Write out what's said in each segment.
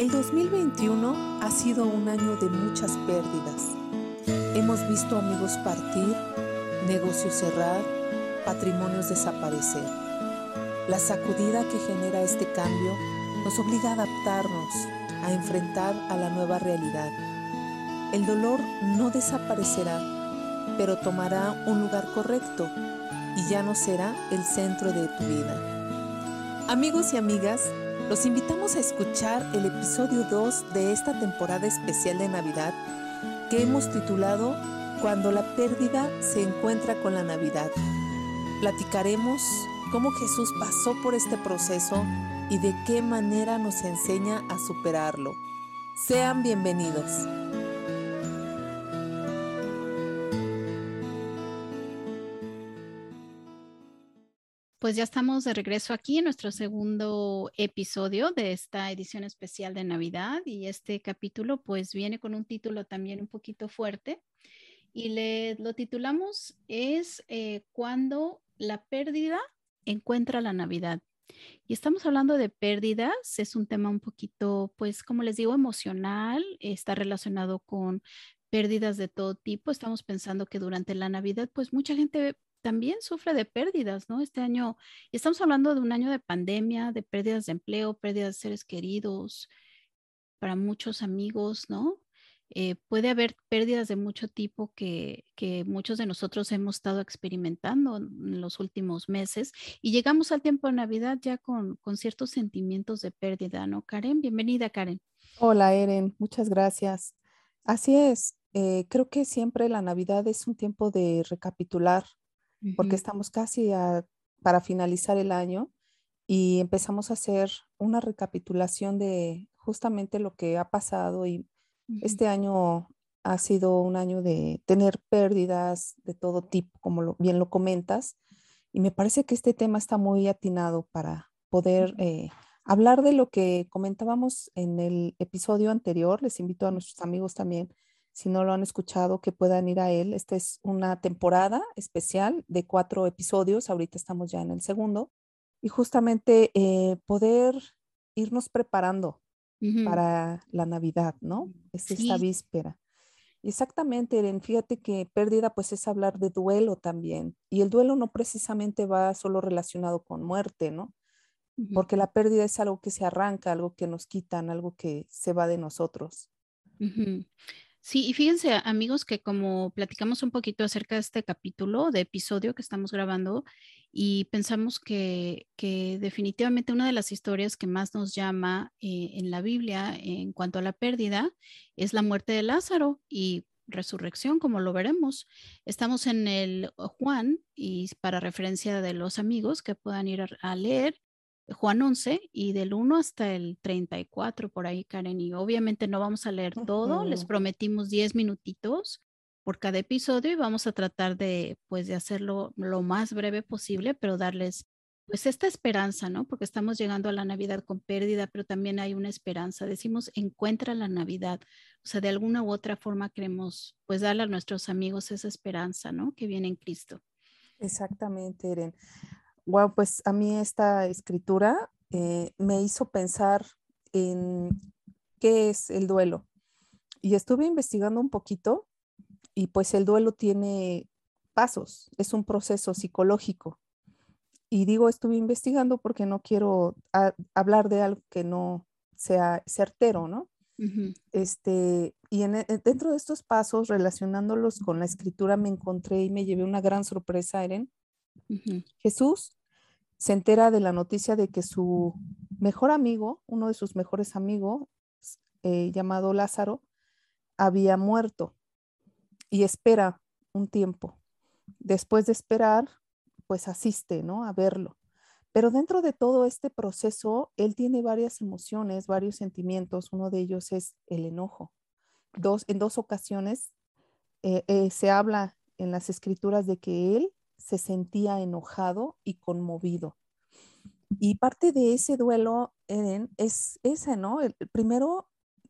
El 2021 ha sido un año de muchas pérdidas. Hemos visto amigos partir, negocios cerrar, patrimonios desaparecer. La sacudida que genera este cambio nos obliga a adaptarnos, a enfrentar a la nueva realidad. El dolor no desaparecerá, pero tomará un lugar correcto y ya no será el centro de tu vida. Amigos y amigas, los invitamos a escuchar el episodio 2 de esta temporada especial de Navidad que hemos titulado Cuando la pérdida se encuentra con la Navidad. Platicaremos cómo Jesús pasó por este proceso y de qué manera nos enseña a superarlo. Sean bienvenidos. Pues ya estamos de regreso aquí en nuestro segundo episodio de esta edición especial de Navidad y este capítulo pues viene con un título también un poquito fuerte y le, lo titulamos es eh, cuando la pérdida encuentra la Navidad. Y estamos hablando de pérdidas, es un tema un poquito, pues, como les digo, emocional, está relacionado con pérdidas de todo tipo. Estamos pensando que durante la Navidad, pues, mucha gente también sufre de pérdidas, ¿no? Este año, estamos hablando de un año de pandemia, de pérdidas de empleo, pérdidas de seres queridos, para muchos amigos, ¿no? Eh, puede haber pérdidas de mucho tipo que, que, muchos de nosotros hemos estado experimentando en los últimos meses y llegamos al tiempo de Navidad ya con, con ciertos sentimientos de pérdida, ¿no? Karen, bienvenida, Karen. Hola, Eren, muchas gracias. Así es, eh, creo que siempre la Navidad es un tiempo de recapitular porque estamos casi para finalizar el año y empezamos a hacer una recapitulación de justamente lo que ha pasado y este año ha sido un año de tener pérdidas de todo tipo, como bien lo comentas, y me parece que este tema está muy atinado para poder eh, hablar de lo que comentábamos en el episodio anterior. Les invito a nuestros amigos también si no lo han escuchado, que puedan ir a él. Esta es una temporada especial de cuatro episodios, ahorita estamos ya en el segundo, y justamente eh, poder irnos preparando para la Navidad, ¿no? Es esta víspera. Exactamente, Eren. Fíjate que pérdida pues es hablar de duelo también. Y el duelo no precisamente va solo relacionado con muerte, ¿no? Porque la pérdida es algo que se arranca, algo que nos quitan, algo que se va de nosotros. Sí, y fíjense, amigos, que como platicamos un poquito acerca de este capítulo, de episodio que estamos grabando, y pensamos que, definitivamente una de las historias que más nos llama eh, en la Biblia en cuanto a la pérdida es la muerte de Lázaro y resurrección, como lo veremos. Estamos en el Juan, y para referencia de los amigos que puedan ir a leer, Juan 11 y del 1 hasta el 34 por ahí, Karen. Y obviamente no vamos a leer todo, les prometimos 10 minutitos por cada episodio y vamos a tratar de, pues, de hacerlo lo más breve posible, pero darles, pues, esta esperanza, ¿no? Porque estamos llegando a la Navidad con pérdida, pero también hay una esperanza. Decimos, encuentra la Navidad. O sea, de alguna u otra forma queremos, pues, darle a nuestros amigos esa esperanza, ¿no? Que viene en Cristo. Exactamente, Eren. Wow, pues a mí esta escritura eh, me hizo pensar en qué es el duelo. Y estuve investigando un poquito y pues el duelo tiene pasos, es un proceso psicológico. Y digo, estuve investigando porque no quiero hablar de algo que no sea certero, ¿no? este, y en, dentro de estos pasos, relacionándolos con la escritura, me encontré y me llevé una gran sorpresa, Eren. Jesús se entera de la noticia de que su mejor amigo, uno de sus mejores amigos, eh, llamado Lázaro, había muerto y espera un tiempo. Después de esperar, pues asiste, ¿no? A verlo. Pero dentro de todo este proceso, él tiene varias emociones, varios sentimientos. Uno de ellos es el enojo. Dos, en dos ocasiones eh, eh, se habla en las escrituras de que él se sentía enojado y conmovido. Y parte de ese duelo, Eden, es esa, ¿no? El, primero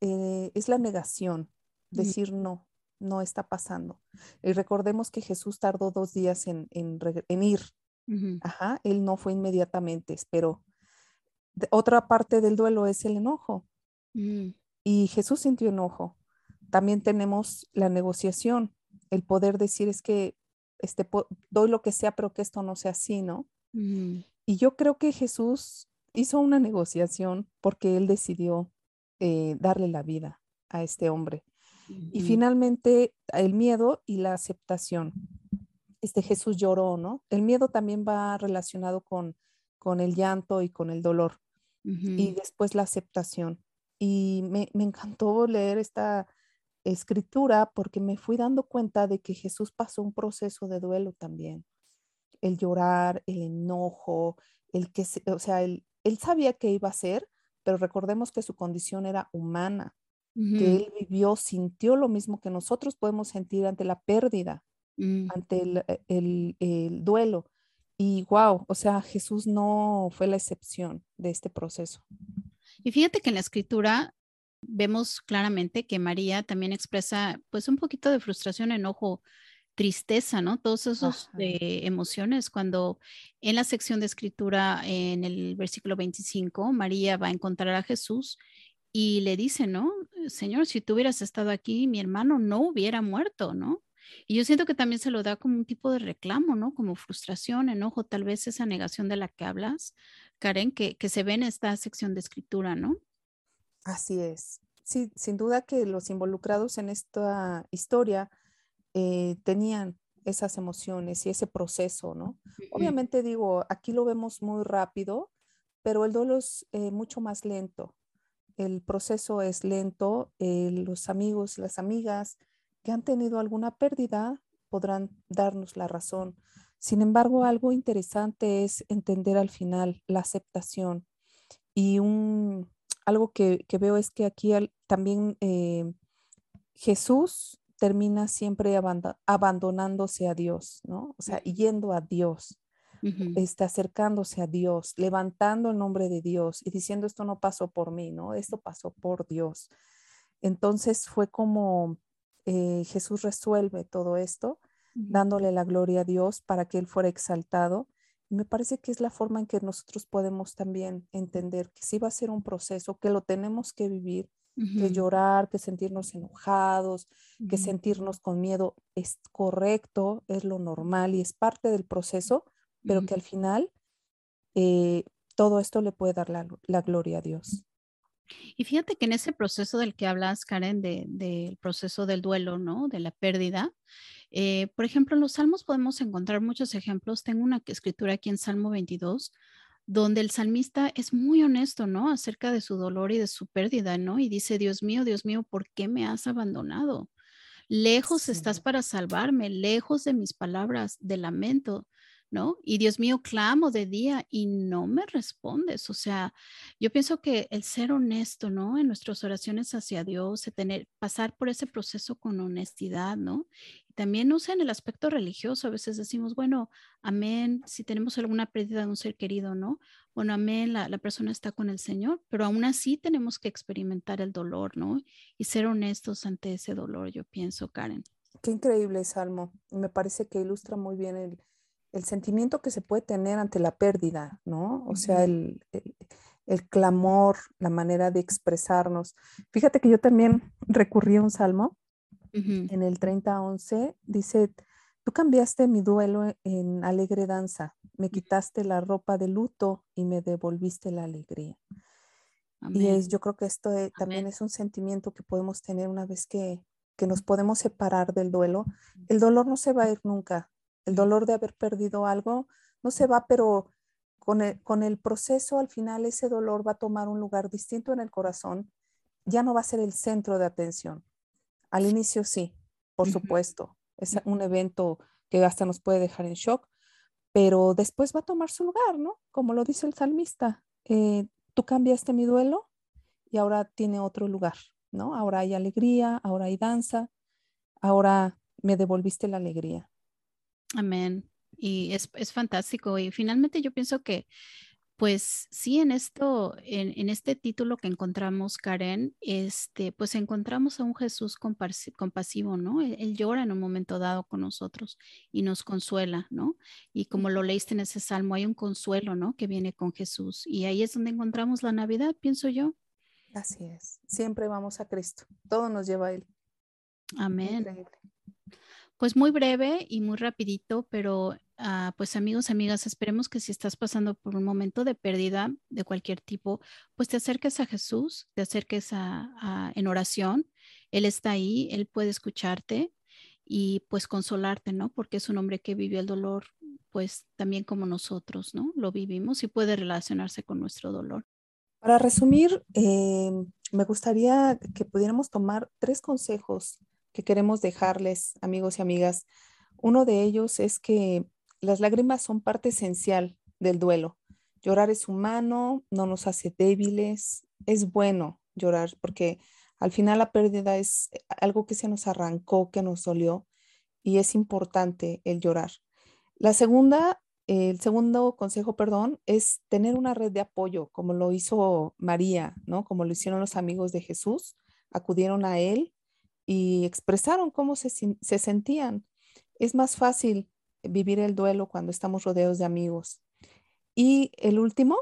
eh, es la negación, decir no, no está pasando. Y recordemos que Jesús tardó dos días en, ir. Ajá, él no fue inmediatamente, esperó. otra parte del duelo es el enojo. Mm. Y Jesús sintió enojo. También tenemos la negociación, el poder decir es que este, doy lo que sea, pero que esto no sea así, ¿no? Y yo creo que Jesús hizo una negociación porque él decidió eh, darle la vida a este hombre. Y finalmente el miedo y la aceptación. Este Jesús lloró, ¿no? El miedo también va relacionado con, con el llanto y con el dolor. Y después la aceptación. Y me, me encantó leer esta escritura porque me fui dando cuenta de que Jesús pasó un proceso de duelo también. El llorar, el enojo, el que, o sea, él, él sabía que iba a ser, pero recordemos que su condición era humana, que él vivió, sintió lo mismo que nosotros podemos sentir ante la pérdida, mm. ante eh, el, el, duelo. Y wow, o sea, Jesús no fue la excepción de este proceso. Y fíjate que en la escritura vemos claramente que María también expresa pues un poquito de frustración, enojo, tristeza, ¿no? Todos esos emociones cuando en la sección de escritura en el versículo 25 María va a encontrar a Jesús y le dice, ¿no? Señor, si tú hubieras estado aquí, mi hermano no hubiera muerto, ¿no? Y yo siento que también se lo da como un tipo de reclamo, ¿no? Como frustración, enojo, tal vez esa negación de la que hablas, Karen, que, que se ve en esta sección de escritura, ¿no? Así es. Sí, sin duda que los involucrados en esta historia eh, tenían esas emociones y ese proceso, ¿no? Obviamente digo, aquí lo vemos muy rápido, pero el dolor es eh, mucho más lento. El proceso es lento. Eh, los amigos, las amigas que han tenido alguna pérdida podrán darnos la razón. Sin embargo, algo interesante es entender al final la aceptación y un, algo que, veo es que aquí también Jesús termina siempre abandonándose a Dios, ¿no? O sea, yendo a Dios, está acercándose a Dios, levantando el nombre de Dios y diciendo esto no pasó por mí, ¿no? Esto pasó por Dios. Entonces fue como eh, Jesús resuelve todo esto, dándole la gloria a Dios para que Él fuera exaltado. Me parece que es la forma en que nosotros podemos también entender que sí va a ser un proceso, que lo tenemos que vivir, que llorar, que sentirnos enojados, que sentirnos con miedo es correcto, es lo normal y es parte del proceso, pero que al final eh, todo esto le puede dar la, gloria a Dios. Y fíjate que en ese proceso del que hablas, Karen, del proceso del duelo, ¿no? De la pérdida, eh, por ejemplo, en los salmos podemos encontrar muchos ejemplos. Tengo una escritura aquí en Salmo 22 donde el salmista es muy honesto, ¿no? Acerca de su dolor y de su pérdida, ¿no? Y dice, Dios mío, Dios mío, ¿por qué me has abandonado? Lejos estás para salvarme, lejos de mis palabras de lamento. ¿No? Y Dios mío, clamo de día y no me respondes. O sea, yo pienso que el ser honesto, ¿no? En nuestras oraciones hacia Dios, tener, pasar por ese proceso con honestidad, ¿no? Y también, no sé, en el aspecto religioso, a veces decimos, bueno, amén, si tenemos alguna pérdida de un ser querido, ¿no? Bueno, amén, la, la persona está con el Señor, pero aún así tenemos que experimentar el dolor, ¿no? Y ser honestos ante ese dolor, yo pienso, Karen. Qué increíble salmo. Me parece que ilustra muy bien el, el sentimiento que se puede tener ante la pérdida, ¿no? O sea, el, el, clamor, la manera de expresarnos. Fíjate que yo también recurrí a un salmo en el 30-11, dice, tú cambiaste mi duelo en alegre danza, me quitaste la ropa de luto y me devolviste la alegría. Y es, yo creo que esto también es un sentimiento que podemos tener una vez que, que nos podemos separar del duelo. El dolor no se va a ir nunca, el dolor de haber perdido algo no se va, pero con el, proceso al final ese dolor va a tomar un lugar distinto en el corazón, ya no va a ser el centro de atención. Al inicio sí, por supuesto, es un evento que hasta nos puede dejar en shock, pero después va a tomar su lugar, ¿no? Como lo dice el salmista, eh, tú cambiaste mi duelo y ahora tiene otro lugar, ¿no? Ahora hay alegría, ahora hay danza, ahora me devolviste la alegría. Amén. Y es, es, fantástico. Y finalmente yo pienso que, pues sí, en esto, en, en, este título que encontramos, Karen, este, pues encontramos a un Jesús compasivo, ¿no? Él, llora en un momento dado con nosotros y nos consuela, ¿no? Y como lo leíste en ese salmo, hay un consuelo, ¿no? Que viene con Jesús. Y ahí es donde encontramos la Navidad, pienso yo. Así es, siempre vamos a Cristo, todo nos lleva a Él. Amén. Pues muy breve y muy rapidito, pero uh, pues amigos, amigas, esperemos que si estás pasando por un momento de pérdida de cualquier tipo, pues te acerques a Jesús, te acerques a, a, en oración. Él está ahí, Él puede escucharte y pues consolarte, ¿no? Porque es un hombre que vivió el dolor, pues también como nosotros, ¿no? Lo vivimos y puede relacionarse con nuestro dolor. Para resumir, eh, me gustaría que pudiéramos tomar tres consejos que queremos dejarles, amigos y amigas. Uno de ellos es que las lágrimas son parte esencial del duelo. Llorar es humano, no nos hace débiles, es bueno llorar porque al final la pérdida es algo que se nos arrancó, que nos dolió y es importante el llorar. La segunda el segundo consejo, perdón, es tener una red de apoyo, como lo hizo María, ¿no? Como lo hicieron los amigos de Jesús, acudieron a él y expresaron cómo se, se sentían. Es más fácil vivir el duelo cuando estamos rodeados de amigos. Y el último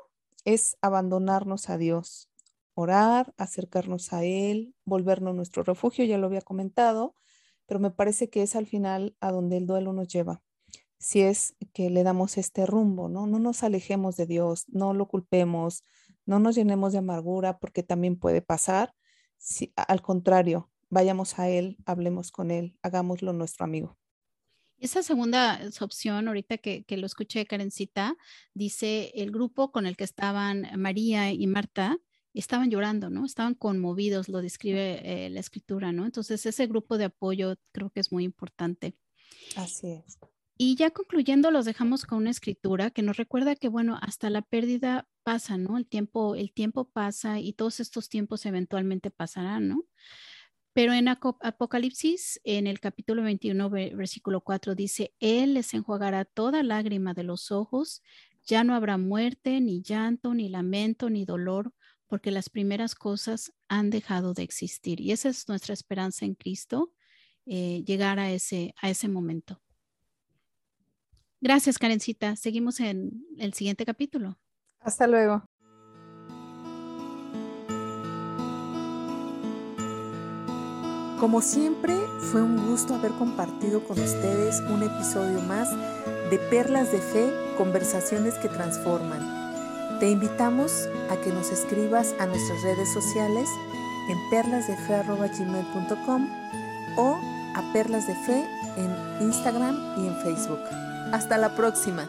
es abandonarnos a Dios, orar, acercarnos a Él, volvernos nuestro refugio, ya lo había comentado, pero me parece que es al final a donde el duelo nos lleva si es que le damos este rumbo, ¿no? No nos alejemos de Dios, no lo culpemos, no nos llenemos de amargura porque también puede pasar. Si, al contrario, vayamos a Él, hablemos con Él, hagámoslo nuestro amigo. Esa segunda opción, ahorita que, que, lo escuché, Karencita, dice el grupo con el que estaban María y Marta, estaban llorando, ¿no? Estaban conmovidos, lo describe eh, la escritura, ¿no? Entonces, ese grupo de apoyo creo que es muy importante. Así es. Y ya concluyendo, los dejamos con una escritura que nos recuerda que, bueno, hasta la pérdida pasa, ¿no? El tiempo, el tiempo pasa y todos estos tiempos eventualmente pasarán, ¿no? Pero en Apocalipsis, en el capítulo 21, versículo 4, dice, Él les enjuagará toda lágrima de los ojos, ya no habrá muerte, ni llanto, ni lamento, ni dolor, porque las primeras cosas han dejado de existir. Y esa es nuestra esperanza en Cristo, eh, llegar a ese, a ese momento. Gracias, Karencita. Seguimos en el siguiente capítulo. Hasta luego. Como siempre, fue un gusto haber compartido con ustedes un episodio más de Perlas de Fe, conversaciones que transforman. Te invitamos a que nos escribas a nuestras redes sociales en perlasdefe.gmail.com o a Perlas de Fe en Instagram y en Facebook. Hasta la próxima.